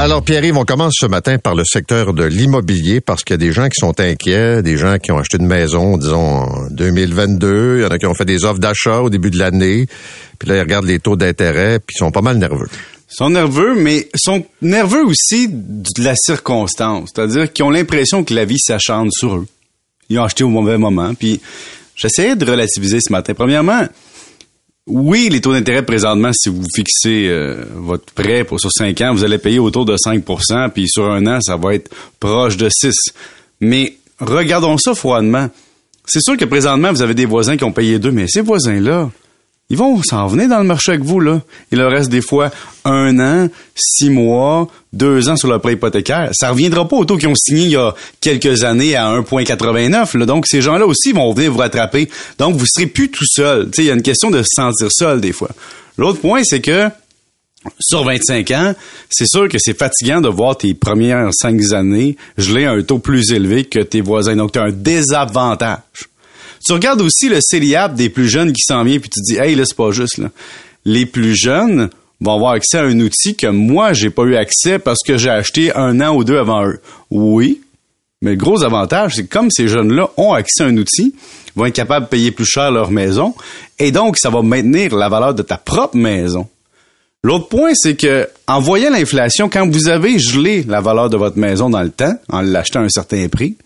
Alors, Pierre-Yves, on commence ce matin par le secteur de l'immobilier parce qu'il y a des gens qui sont inquiets, des gens qui ont acheté une maison, disons, en 2022. Il y en a qui ont fait des offres d'achat au début de l'année. Puis là, ils regardent les taux d'intérêt, puis ils sont pas mal nerveux. Ils sont nerveux, mais sont nerveux aussi de la circonstance. C'est-à-dire qu'ils ont l'impression que la vie s'acharne sur eux. Ils ont acheté au mauvais moment. Puis j'essayais de relativiser ce matin. Premièrement, oui, les taux d'intérêt présentement, si vous fixez euh, votre prêt pour sur 5 ans, vous allez payer autour de 5% puis sur un an, ça va être proche de 6 Mais regardons ça froidement. C'est sûr que présentement, vous avez des voisins qui ont payé 2, mais ces voisins-là, ils vont s'en venir dans le marché avec vous, là. Il leur reste des fois un an, six mois, deux ans sur le prêt hypothécaire. Ça reviendra pas au taux qu'ils ont signé il y a quelques années à 1,89. Donc, ces gens-là aussi vont venir vous rattraper. Donc, vous serez plus tout seul. Il y a une question de se sentir seul des fois. L'autre point, c'est que sur 25 ans, c'est sûr que c'est fatigant de voir tes premières cinq années geler à un taux plus élevé que tes voisins. Donc, tu as un désavantage. Tu regardes aussi le CELIAP des plus jeunes qui s'en vient, puis tu te dis, hey, là, c'est pas juste, là. Les plus jeunes vont avoir accès à un outil que moi, j'ai pas eu accès parce que j'ai acheté un an ou deux avant eux. Oui, mais le gros avantage, c'est que comme ces jeunes-là ont accès à un outil, vont être capables de payer plus cher leur maison, et donc ça va maintenir la valeur de ta propre maison. L'autre point, c'est que en voyant l'inflation, quand vous avez gelé la valeur de votre maison dans le temps, en l'achetant à un certain prix,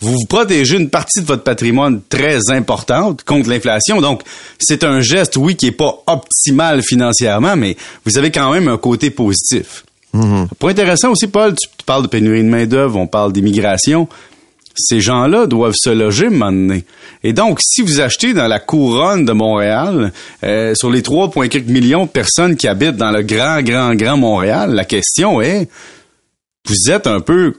vous vous protégez une partie de votre patrimoine très importante contre l'inflation. Donc, c'est un geste, oui, qui est pas optimal financièrement, mais vous avez quand même un côté positif. Mm-hmm. Point intéressant aussi, Paul, tu parles de pénurie de main-d'œuvre, on parle d'immigration. Ces gens-là doivent se loger maintenant. Et donc, si vous achetez dans la couronne de Montréal, euh, sur les 3,4 millions de personnes qui habitent dans le grand, grand, grand Montréal, la question est, vous êtes un peu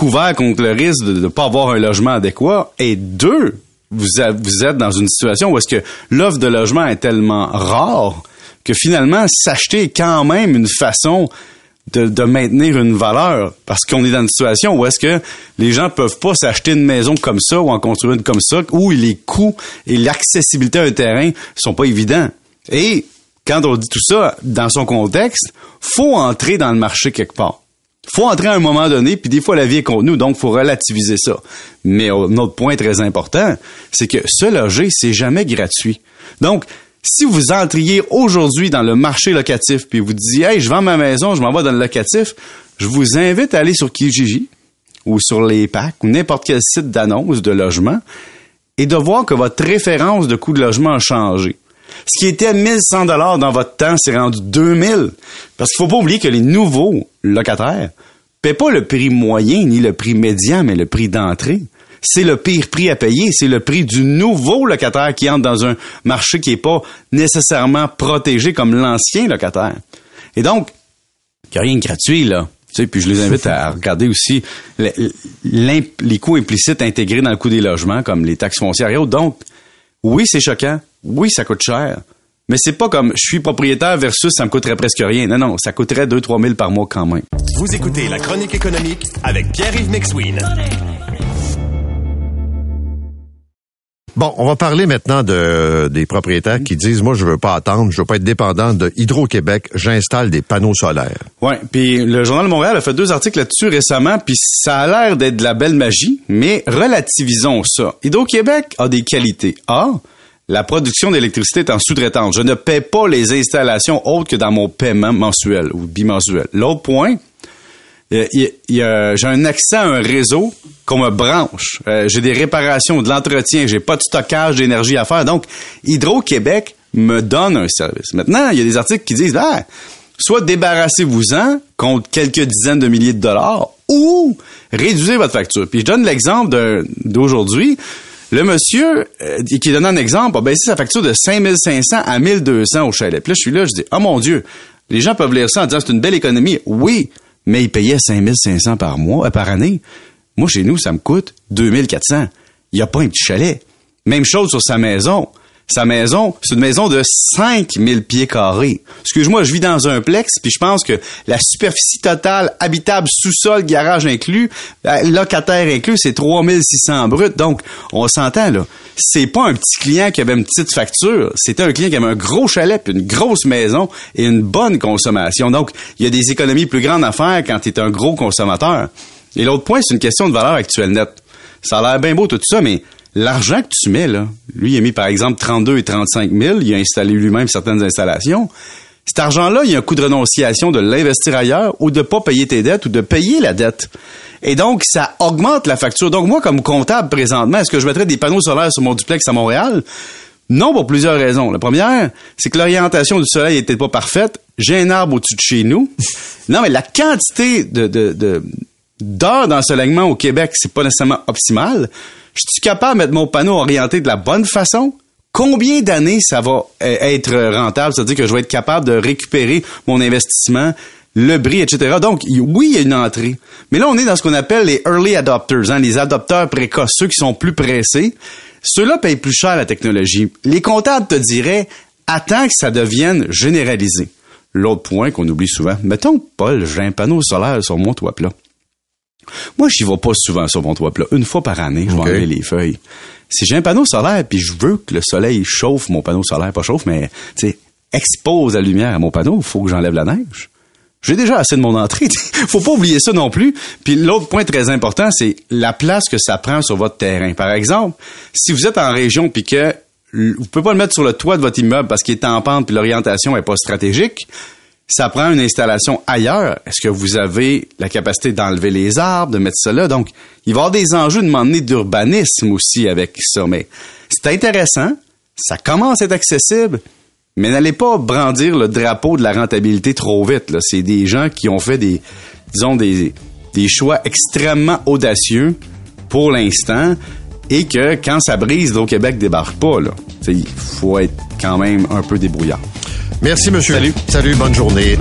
couvert contre le risque de ne pas avoir un logement adéquat. Et deux, vous, vous êtes dans une situation où est-ce que l'offre de logement est tellement rare que finalement, s'acheter est quand même une façon de, maintenir une valeur parce qu'on est dans une situation où est-ce que les gens peuvent pas s'acheter une maison comme ça ou en construire une comme ça où les coûts et l'accessibilité à un terrain sont pas évidents. Et quand on dit tout ça dans son contexte, faut entrer dans le marché quelque part faut entrer à un moment donné, puis des fois la vie est contre nous, donc faut relativiser ça. Mais un autre point très important, c'est que se loger, c'est jamais gratuit. Donc, si vous entriez aujourd'hui dans le marché locatif, puis vous disiez, hey, je vends ma maison, je m'en vais dans le locatif, je vous invite à aller sur Kijiji ou sur les packs ou n'importe quel site d'annonce de logement et de voir que votre référence de coût de logement a changé. Ce qui était 1100 dollars dans votre temps, c'est rendu 2000. Parce qu'il faut pas oublier que les nouveaux locataires paient pas le prix moyen ni le prix médian, mais le prix d'entrée. C'est le pire prix à payer, c'est le prix du nouveau locataire qui entre dans un marché qui est pas nécessairement protégé comme l'ancien locataire. Et donc, il n'y a rien de gratuit, là. Tu sais, puis je les invite à regarder aussi les, les coûts implicites intégrés dans le coût des logements, comme les taxes foncières et autres. Donc, oui, c'est choquant. Oui, ça coûte cher. Mais c'est pas comme je suis propriétaire versus ça me coûterait presque rien. Non, non, ça coûterait 2-3 000 par mois quand même. Vous écoutez La Chronique économique avec Pierre-Yves Maxwin. Bon, on va parler maintenant de, des propriétaires qui disent, moi, je veux pas attendre, je veux pas être dépendant de Hydro-Québec, j'installe des panneaux solaires. Oui, puis le Journal de Montréal a fait deux articles là-dessus récemment, puis ça a l'air d'être de la belle magie, mais relativisons ça. Hydro-Québec a des qualités. A, la production d'électricité est en sous-traitance. Je ne paie pas les installations autres que dans mon paiement mensuel ou bimensuel. L'autre point, j'ai un accès à un réseau qu'on me branche. Euh, j'ai des réparations, de l'entretien, j'ai pas de stockage d'énergie à faire. Donc, Hydro-Québec me donne un service. Maintenant, il y a des articles qui disent, ah, soit débarrassez-vous-en contre quelques dizaines de milliers de dollars ou réduisez votre facture. Puis je donne l'exemple d'aujourd'hui. Le monsieur euh, qui donne un exemple a baissé sa facture de 5500 à 1200 au chalet. Puis là, je suis là, je dis, oh mon Dieu, les gens peuvent lire ça en disant c'est une belle économie. Oui, mais il payait 5500 par mois, euh, par année. Moi, chez nous, ça me coûte 2400. Il n'y a pas un petit chalet. Même chose sur sa maison. Sa maison, c'est une maison de 5000 pieds carrés. Excuse-moi, je vis dans un plex, puis je pense que la superficie totale habitable, sous-sol, garage inclus, euh, locataire inclus, c'est 3600 bruts. Donc, on s'entend, là. C'est pas un petit client qui avait une petite facture. C'était un client qui avait un gros chalet, puis une grosse maison et une bonne consommation. Donc, il y a des économies plus grandes à faire quand tu es un gros consommateur. Et l'autre point, c'est une question de valeur actuelle nette. Ça a l'air bien beau tout ça, mais l'argent que tu mets, là, lui, il a mis par exemple 32 et 35 000, il a installé lui-même certaines installations. Cet argent-là, il y a un coût de renonciation de l'investir ailleurs ou de pas payer tes dettes ou de payer la dette. Et donc, ça augmente la facture. Donc, moi, comme comptable présentement, est-ce que je mettrais des panneaux solaires sur mon duplex à Montréal? Non, pour plusieurs raisons. La première, c'est que l'orientation du soleil était pas parfaite. J'ai un arbre au-dessus de chez nous. Non, mais la quantité de, de, de d'heures d'ensoleillement au Québec, c'est pas nécessairement optimal. Je suis capable de mettre mon panneau orienté de la bonne façon? Combien d'années ça va euh, être rentable? C'est-à-dire que je vais être capable de récupérer mon investissement, le bris, etc. Donc, oui, il y a une entrée. Mais là, on est dans ce qu'on appelle les early adopters, hein, les adopteurs précoces, ceux qui sont plus pressés. Ceux-là payent plus cher la technologie. Les comptables te diraient, attends que ça devienne généralisé. L'autre point qu'on oublie souvent, mettons, Paul, j'ai un panneau solaire sur mon toit plat. Moi, j'y vais pas souvent sur mon toit plat. Une fois par année, je vais enlever les feuilles. Si j'ai un panneau solaire puis je veux que le soleil chauffe mon panneau solaire, pas chauffe, mais tu expose la lumière à mon panneau, il faut que j'enlève la neige. J'ai déjà assez de mon entrée. faut pas oublier ça non plus. Puis l'autre point très important, c'est la place que ça prend sur votre terrain. Par exemple, si vous êtes en région puis que vous pouvez pas le mettre sur le toit de votre immeuble parce qu'il est en pente puis l'orientation est pas stratégique, ça prend une installation ailleurs. Est-ce que vous avez la capacité d'enlever les arbres, de mettre là? Donc, il va y avoir des enjeux de m'emmener d'urbanisme aussi avec ça. Mais c'est intéressant. Ça commence à être accessible. Mais n'allez pas brandir le drapeau de la rentabilité trop vite. C'est des gens qui ont fait des, disons, des, des choix extrêmement audacieux pour l'instant et que quand ça brise, au Québec débarque pas. Il faut être quand même un peu débrouillard. Merci, monsieur. Salut. Salut, bonne journée.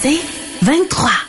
C'est 23.